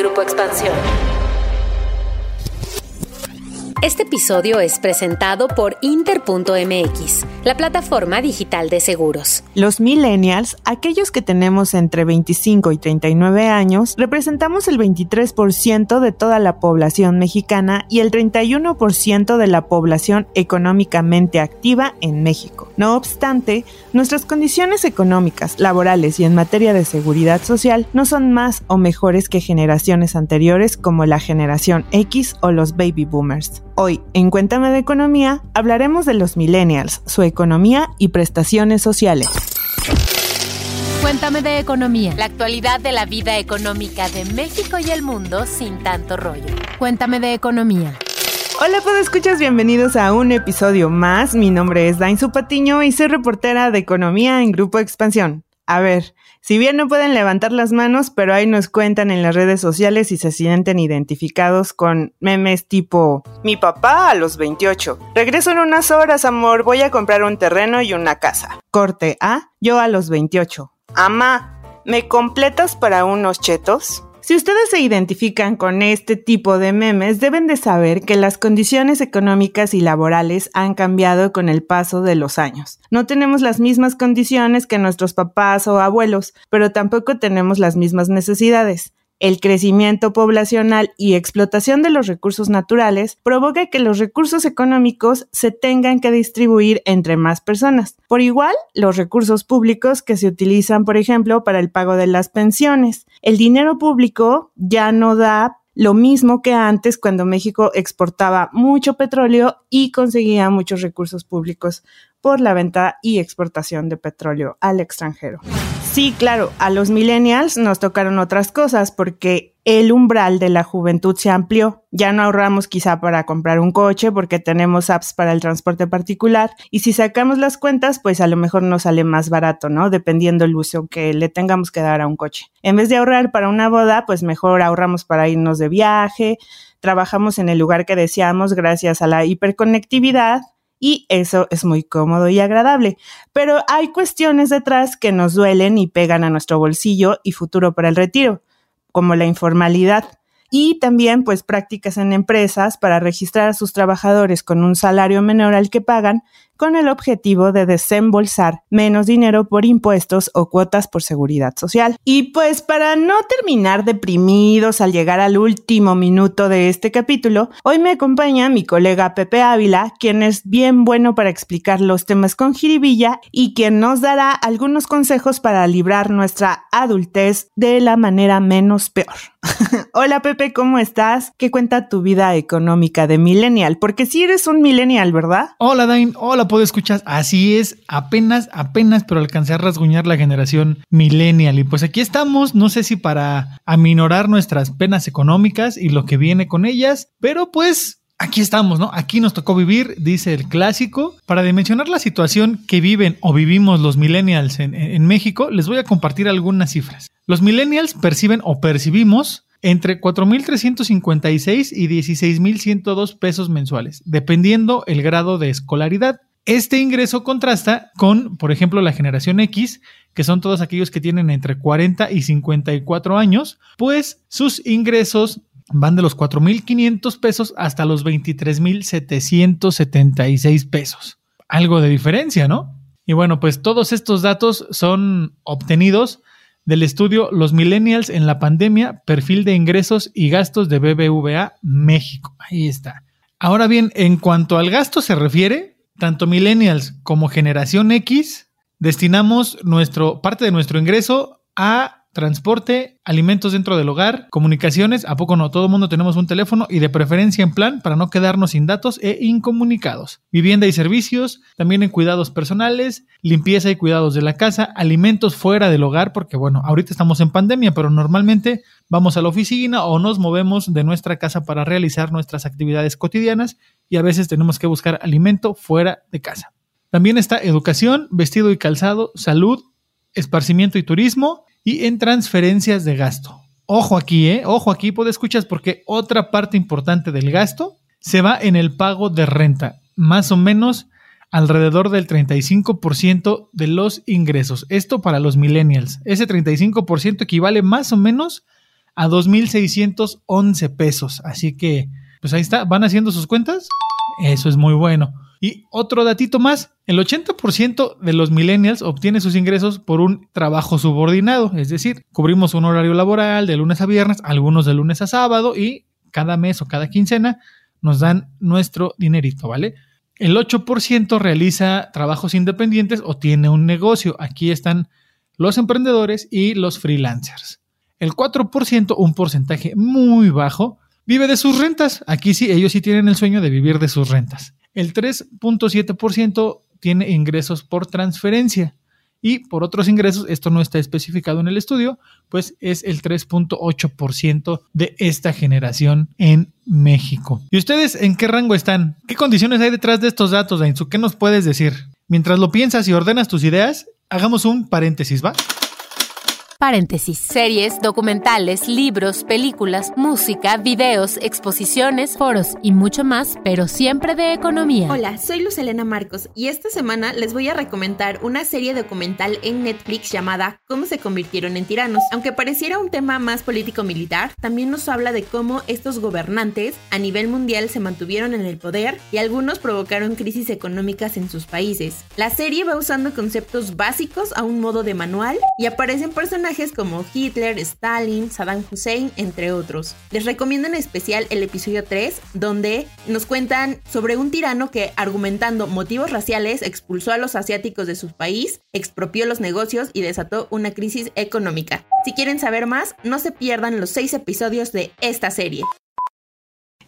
Grupo Expansión. Este episodio es presentado por Inter.mx, la plataforma digital de seguros. Los millennials, aquellos que tenemos entre 25 y 39 años, representamos el 23% de toda la población mexicana y el 31% de la población económicamente activa en México. No obstante, nuestras condiciones económicas, laborales y en materia de seguridad social no son más o mejores que generaciones anteriores como la generación X o los baby boomers. Hoy, en Cuéntame de Economía, hablaremos de los millennials, su economía y prestaciones sociales. Cuéntame de Economía, la actualidad de la vida económica de México y el mundo sin tanto rollo. Cuéntame de Economía. Hola, escuchas, bienvenidos a un episodio más. Mi nombre es Dain Patiño y soy reportera de Economía en Grupo Expansión. A ver, si bien no pueden levantar las manos, pero ahí nos cuentan en las redes sociales y se sienten identificados con memes tipo Mi papá a los 28. Regreso en unas horas, amor, voy a comprar un terreno y una casa. Corte A, yo a los 28. Ama, ¿me completas para unos chetos? Si ustedes se identifican con este tipo de memes, deben de saber que las condiciones económicas y laborales han cambiado con el paso de los años. No tenemos las mismas condiciones que nuestros papás o abuelos, pero tampoco tenemos las mismas necesidades. El crecimiento poblacional y explotación de los recursos naturales provoca que los recursos económicos se tengan que distribuir entre más personas. Por igual, los recursos públicos que se utilizan, por ejemplo, para el pago de las pensiones. El dinero público ya no da lo mismo que antes cuando México exportaba mucho petróleo y conseguía muchos recursos públicos por la venta y exportación de petróleo al extranjero. Sí, claro, a los millennials nos tocaron otras cosas porque el umbral de la juventud se amplió. Ya no ahorramos quizá para comprar un coche porque tenemos apps para el transporte particular y si sacamos las cuentas, pues a lo mejor nos sale más barato, ¿no? Dependiendo el uso que le tengamos que dar a un coche. En vez de ahorrar para una boda, pues mejor ahorramos para irnos de viaje, trabajamos en el lugar que deseamos gracias a la hiperconectividad y eso es muy cómodo y agradable. Pero hay cuestiones detrás que nos duelen y pegan a nuestro bolsillo y futuro para el retiro, como la informalidad y también pues prácticas en empresas para registrar a sus trabajadores con un salario menor al que pagan con el objetivo de desembolsar menos dinero por impuestos o cuotas por seguridad social. Y pues para no terminar deprimidos al llegar al último minuto de este capítulo, hoy me acompaña mi colega Pepe Ávila, quien es bien bueno para explicar los temas con jiribilla y quien nos dará algunos consejos para librar nuestra adultez de la manera menos peor. Hola Pepe, ¿cómo estás? ¿Qué cuenta tu vida económica de millennial? Porque si eres un millennial, ¿verdad? Hola Dain, hola puedo escuchar. Así es, apenas, apenas, pero alcancé a rasguñar la generación millennial. Y pues aquí estamos, no sé si para aminorar nuestras penas económicas y lo que viene con ellas, pero pues aquí estamos, ¿no? Aquí nos tocó vivir, dice el clásico. Para dimensionar la situación que viven o vivimos los millennials en, en, México, les voy a compartir algunas cifras. Los millennials perciben o percibimos entre 4.356 y 16.102 pesos mensuales, dependiendo el grado de escolaridad. Este ingreso contrasta con, por ejemplo, la generación X, que son todos aquellos que tienen entre 40 y 54 años, pues sus ingresos van de los 4.500 pesos hasta los 23.776 pesos. Algo de diferencia, ¿no? Y bueno, pues todos estos datos son obtenidos del estudio Los Millennials en la pandemia, perfil de ingresos y gastos de BBVA México. Ahí está. Ahora bien, en cuanto al gasto se refiere, tanto millennials como generación X, destinamos nuestro, parte de nuestro ingreso a transporte, alimentos dentro del hogar, comunicaciones, a poco no, todo el mundo tenemos un teléfono y de preferencia en plan para no quedarnos sin datos e incomunicados. Vivienda y servicios, también en cuidados personales, limpieza y cuidados de la casa, alimentos fuera del hogar, porque bueno, ahorita estamos en pandemia, pero normalmente vamos a la oficina o nos movemos de nuestra casa para realizar nuestras actividades cotidianas y a veces tenemos que buscar alimento fuera de casa. También está educación, vestido y calzado, salud, esparcimiento y turismo, y en transferencias de gasto. Ojo aquí, ¿eh? Ojo aquí, puede escuchar porque otra parte importante del gasto se va en el pago de renta, más o menos alrededor del 35% de los ingresos. Esto para los millennials. Ese 35% equivale más o menos a 2.611 pesos. Así que, pues ahí está, van haciendo sus cuentas. Eso es muy bueno. Y otro datito más, el 80% de los millennials obtiene sus ingresos por un trabajo subordinado, es decir, cubrimos un horario laboral de lunes a viernes, algunos de lunes a sábado y cada mes o cada quincena nos dan nuestro dinerito, ¿vale? El 8% realiza trabajos independientes o tiene un negocio. Aquí están los emprendedores y los freelancers. El 4%, un porcentaje muy bajo, vive de sus rentas. Aquí sí, ellos sí tienen el sueño de vivir de sus rentas. El 3.7% tiene ingresos por transferencia. Y por otros ingresos, esto no está especificado en el estudio, pues es el 3.8% de esta generación en México. ¿Y ustedes en qué rango están? ¿Qué condiciones hay detrás de estos datos, Dainzu? ¿Qué nos puedes decir? Mientras lo piensas y ordenas tus ideas, hagamos un paréntesis, ¿va? Paréntesis. Series, documentales, libros, películas, música, videos, exposiciones, foros y mucho más, pero siempre de economía. Hola, soy Luz Elena Marcos y esta semana les voy a recomendar una serie documental en Netflix llamada Cómo se convirtieron en tiranos. Aunque pareciera un tema más político-militar, también nos habla de cómo estos gobernantes a nivel mundial se mantuvieron en el poder y algunos provocaron crisis económicas en sus países. La serie va usando conceptos básicos a un modo de manual y aparecen personajes como Hitler, Stalin, Saddam Hussein, entre otros. Les recomiendo en especial el episodio 3, donde nos cuentan sobre un tirano que, argumentando motivos raciales, expulsó a los asiáticos de su país, expropió los negocios y desató una crisis económica. Si quieren saber más, no se pierdan los seis episodios de esta serie.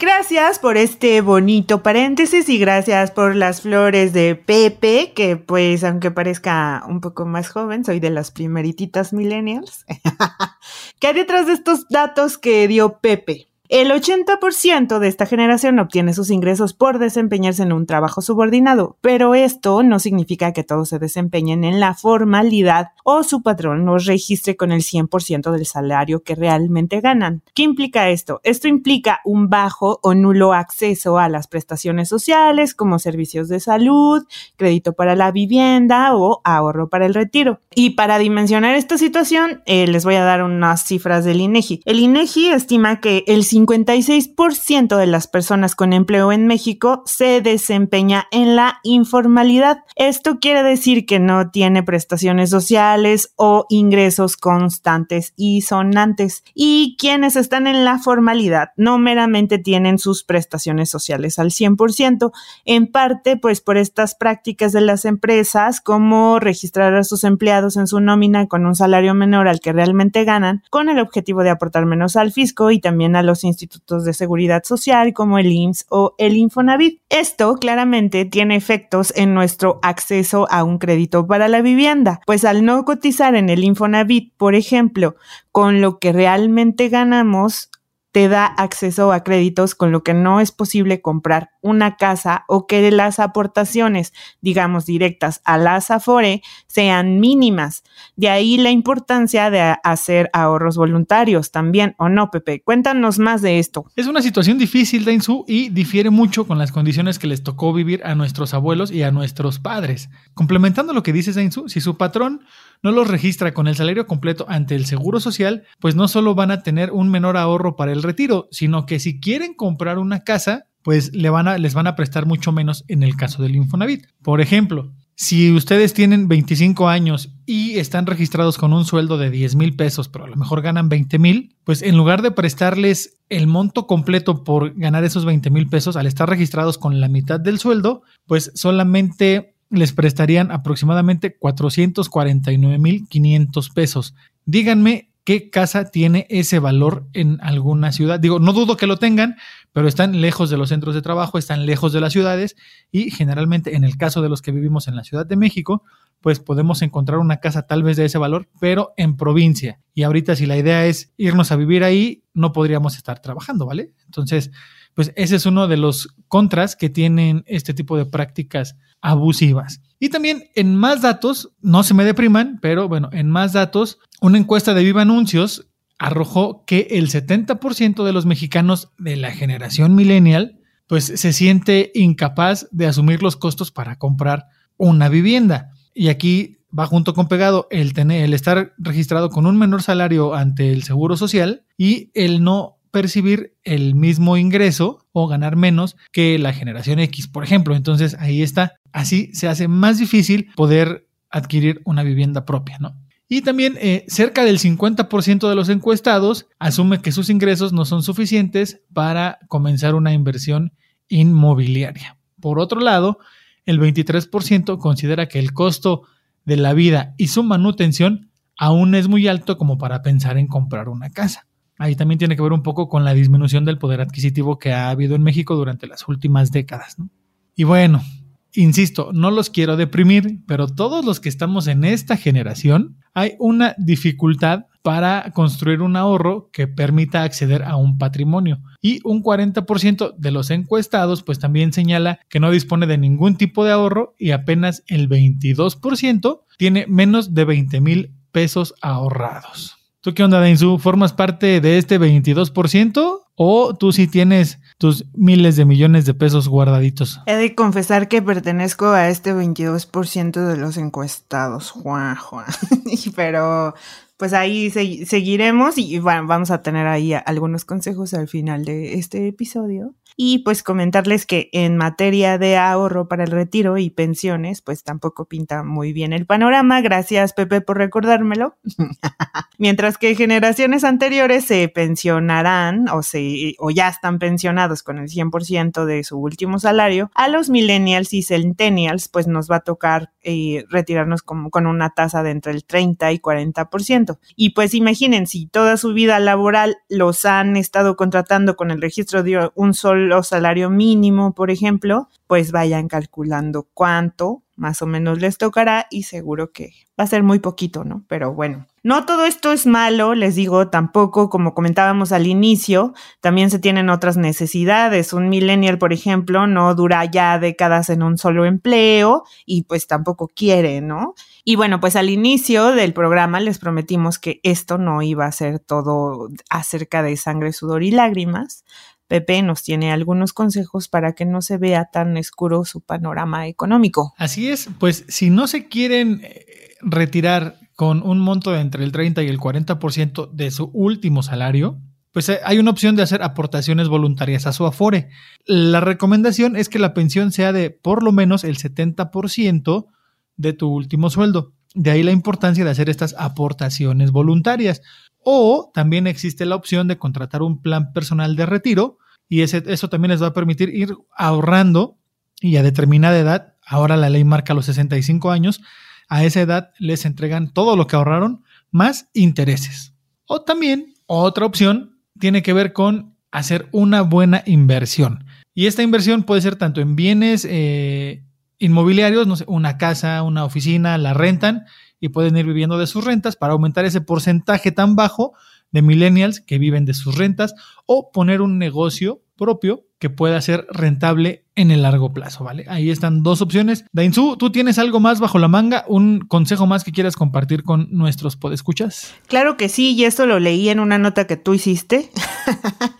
Gracias por este bonito paréntesis y gracias por las flores de Pepe, que pues aunque parezca un poco más joven, soy de las primerititas millennials. ¿Qué hay detrás de estos datos que dio Pepe? El 80% de esta generación obtiene sus ingresos por desempeñarse en un trabajo subordinado, pero esto no significa que todos se desempeñen en la formalidad o su patrón los registre con el 100% del salario que realmente ganan. ¿Qué implica esto? Esto implica un bajo o nulo acceso a las prestaciones sociales como servicios de salud, crédito para la vivienda o ahorro para el retiro. Y para dimensionar esta situación, eh, les voy a dar unas cifras del INEGI. El INEGI estima que el 56% de las personas con empleo en México se desempeña en la informalidad. Esto quiere decir que no tiene prestaciones sociales o ingresos constantes y sonantes. Y quienes están en la formalidad no meramente tienen sus prestaciones sociales al 100%, en parte pues por estas prácticas de las empresas como registrar a sus empleados en su nómina con un salario menor al que realmente ganan, con el objetivo de aportar menos al fisco y también a los institutos de seguridad social como el IMSS o el Infonavit. Esto claramente tiene efectos en nuestro acceso a un crédito para la vivienda, pues al no cotizar en el Infonavit, por ejemplo, con lo que realmente ganamos, te da acceso a créditos con lo que no es posible comprar una casa o que las aportaciones, digamos, directas a la Afore sean mínimas. De ahí la importancia de hacer ahorros voluntarios también, ¿o no, Pepe? Cuéntanos más de esto. Es una situación difícil, Dainzu, y difiere mucho con las condiciones que les tocó vivir a nuestros abuelos y a nuestros padres. Complementando lo que dice Dainzu, si su patrón no los registra con el salario completo ante el Seguro Social, pues no solo van a tener un menor ahorro para el retiro, sino que si quieren comprar una casa, pues le van a, les van a prestar mucho menos en el caso del Infonavit. Por ejemplo, si ustedes tienen 25 años y están registrados con un sueldo de 10 mil pesos, pero a lo mejor ganan 20 mil, pues en lugar de prestarles el monto completo por ganar esos 20 mil pesos, al estar registrados con la mitad del sueldo, pues solamente les prestarían aproximadamente 449.500 pesos. Díganme qué casa tiene ese valor en alguna ciudad. Digo, no dudo que lo tengan, pero están lejos de los centros de trabajo, están lejos de las ciudades y generalmente en el caso de los que vivimos en la Ciudad de México, pues podemos encontrar una casa tal vez de ese valor, pero en provincia. Y ahorita si la idea es irnos a vivir ahí, no podríamos estar trabajando, ¿vale? Entonces, pues ese es uno de los contras que tienen este tipo de prácticas abusivas. Y también en más datos, no se me depriman, pero bueno, en más datos, una encuesta de Viva Anuncios arrojó que el 70% de los mexicanos de la generación millennial pues se siente incapaz de asumir los costos para comprar una vivienda. Y aquí va junto con pegado el tener, el estar registrado con un menor salario ante el Seguro Social y el no percibir el mismo ingreso o ganar menos que la generación X, por ejemplo. Entonces ahí está. Así se hace más difícil poder adquirir una vivienda propia, ¿no? Y también eh, cerca del 50% de los encuestados asume que sus ingresos no son suficientes para comenzar una inversión inmobiliaria. Por otro lado, el 23% considera que el costo de la vida y su manutención aún es muy alto como para pensar en comprar una casa. Ahí también tiene que ver un poco con la disminución del poder adquisitivo que ha habido en México durante las últimas décadas. Y bueno, insisto, no los quiero deprimir, pero todos los que estamos en esta generación hay una dificultad para construir un ahorro que permita acceder a un patrimonio. Y un 40% de los encuestados pues también señala que no dispone de ningún tipo de ahorro y apenas el 22% tiene menos de 20 mil pesos ahorrados. ¿Tú qué onda, Dainzu? ¿Formas parte de este 22%? ¿O tú sí tienes tus miles de millones de pesos guardaditos? He de confesar que pertenezco a este 22% de los encuestados, Juan, Juan. Pero pues ahí seguiremos y bueno, vamos a tener ahí algunos consejos al final de este episodio. Y pues comentarles que en materia de ahorro para el retiro y pensiones, pues tampoco pinta muy bien el panorama. Gracias Pepe por recordármelo. Mientras que generaciones anteriores se pensionarán o, se, o ya están pensionados con el 100% de su último salario, a los millennials y centennials pues nos va a tocar eh, retirarnos como con una tasa de entre el 30 y 40%. Y pues imaginen, si toda su vida laboral los han estado contratando con el registro de un solo salario mínimo, por ejemplo, pues vayan calculando cuánto más o menos les tocará y seguro que va a ser muy poquito, ¿no? Pero bueno, no todo esto es malo, les digo, tampoco, como comentábamos al inicio, también se tienen otras necesidades. Un millennial, por ejemplo, no dura ya décadas en un solo empleo y pues tampoco quiere, ¿no? Y bueno, pues al inicio del programa les prometimos que esto no iba a ser todo acerca de sangre, sudor y lágrimas, Pepe nos tiene algunos consejos para que no se vea tan oscuro su panorama económico. Así es, pues si no se quieren eh, retirar con un monto entre el 30 y el 40% de su último salario, pues eh, hay una opción de hacer aportaciones voluntarias a su Afore. La recomendación es que la pensión sea de por lo menos el 70% de tu último sueldo. De ahí la importancia de hacer estas aportaciones voluntarias. O también existe la opción de contratar un plan personal de retiro y ese, eso también les va a permitir ir ahorrando y a determinada edad, ahora la ley marca los 65 años, a esa edad les entregan todo lo que ahorraron más intereses. O también otra opción tiene que ver con hacer una buena inversión. Y esta inversión puede ser tanto en bienes eh, inmobiliarios, no sé, una casa, una oficina, la rentan y pueden ir viviendo de sus rentas para aumentar ese porcentaje tan bajo de millennials que viven de sus rentas o poner un negocio propio que pueda ser rentable en el largo plazo, ¿vale? Ahí están dos opciones. Dainzu, ¿tú tienes algo más bajo la manga? ¿Un consejo más que quieras compartir con nuestros podescuchas? Claro que sí, y esto lo leí en una nota que tú hiciste.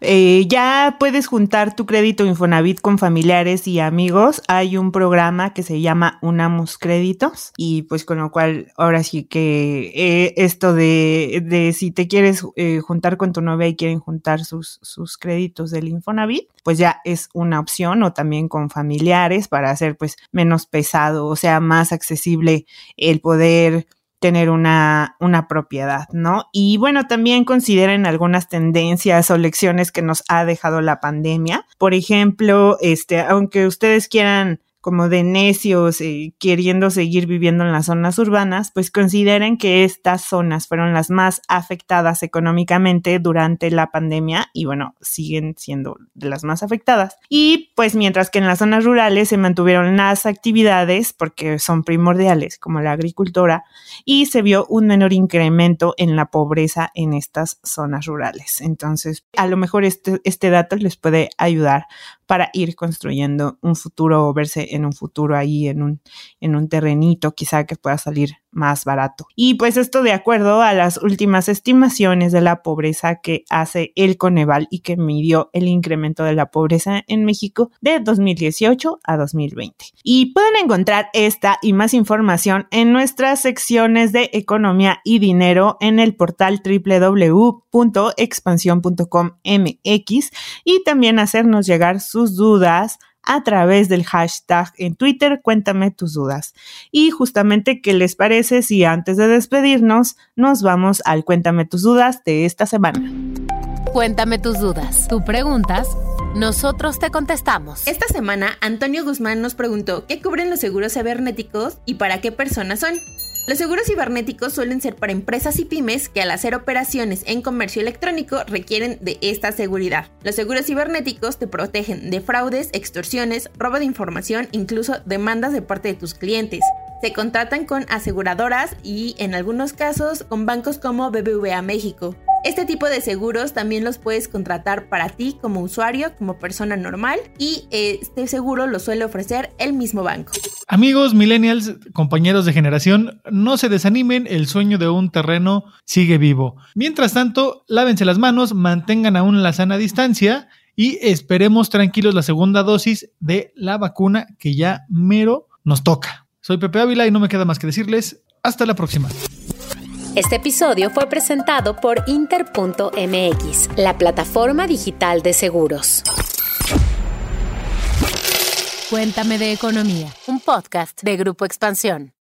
Eh, ya puedes juntar tu crédito Infonavit con familiares y amigos. Hay un programa que se llama Unamos Créditos y pues con lo cual ahora sí que eh, esto de, si te quieres eh, juntar con tu novia y quieren juntar sus, sus créditos del Infonavit, pues ya es una opción o también con familiares para hacer pues menos pesado, o sea, más accesible el poder tener una, una propiedad, ¿no? Y bueno, también consideren algunas tendencias o lecciones que nos ha dejado la pandemia. Por ejemplo, este, aunque ustedes quieran como de necios queriendo seguir viviendo en las zonas urbanas, pues consideren que estas zonas fueron las más afectadas económicamente durante la pandemia y bueno, siguen siendo las más afectadas. Y pues mientras que en las zonas rurales se mantuvieron las actividades porque son primordiales como la agricultura y se vio un menor incremento en la pobreza en estas zonas rurales. Entonces, a lo mejor este, este dato les puede ayudar para ir construyendo un futuro o verse en un futuro ahí en un, en un terrenito quizá que pueda salir más barato. Y pues esto de acuerdo a las últimas estimaciones de la pobreza que hace el Coneval y que midió el incremento de la pobreza en México de 2018 a 2020. Y pueden encontrar esta y más información en nuestras secciones de economía y dinero en el portal www.expansión.com.mx y también hacernos llegar sus dudas a través del hashtag en Twitter, cuéntame tus dudas. Y justamente, ¿qué les parece si antes de despedirnos nos vamos al cuéntame tus dudas de esta semana? Cuéntame tus dudas. Tú preguntas, nosotros te contestamos. Esta semana, Antonio Guzmán nos preguntó qué cubren los seguros cibernéticos y para qué personas son. Los seguros cibernéticos suelen ser para empresas y pymes que al hacer operaciones en comercio electrónico requieren de esta seguridad. Los seguros cibernéticos te protegen de fraudes, extorsiones, robo de información, incluso demandas de parte de tus clientes. Se contratan con aseguradoras y en algunos casos con bancos como BBVA México. Este tipo de seguros también los puedes contratar para ti como usuario, como persona normal y este seguro lo suele ofrecer el mismo banco. Amigos millennials, compañeros de generación, no se desanimen, el sueño de un terreno sigue vivo. Mientras tanto, lávense las manos, mantengan aún la sana distancia y esperemos tranquilos la segunda dosis de la vacuna que ya mero nos toca. Soy Pepe Ávila y no me queda más que decirles hasta la próxima. Este episodio fue presentado por Inter.mx, la plataforma digital de seguros. Cuéntame de Economía, un podcast de Grupo Expansión.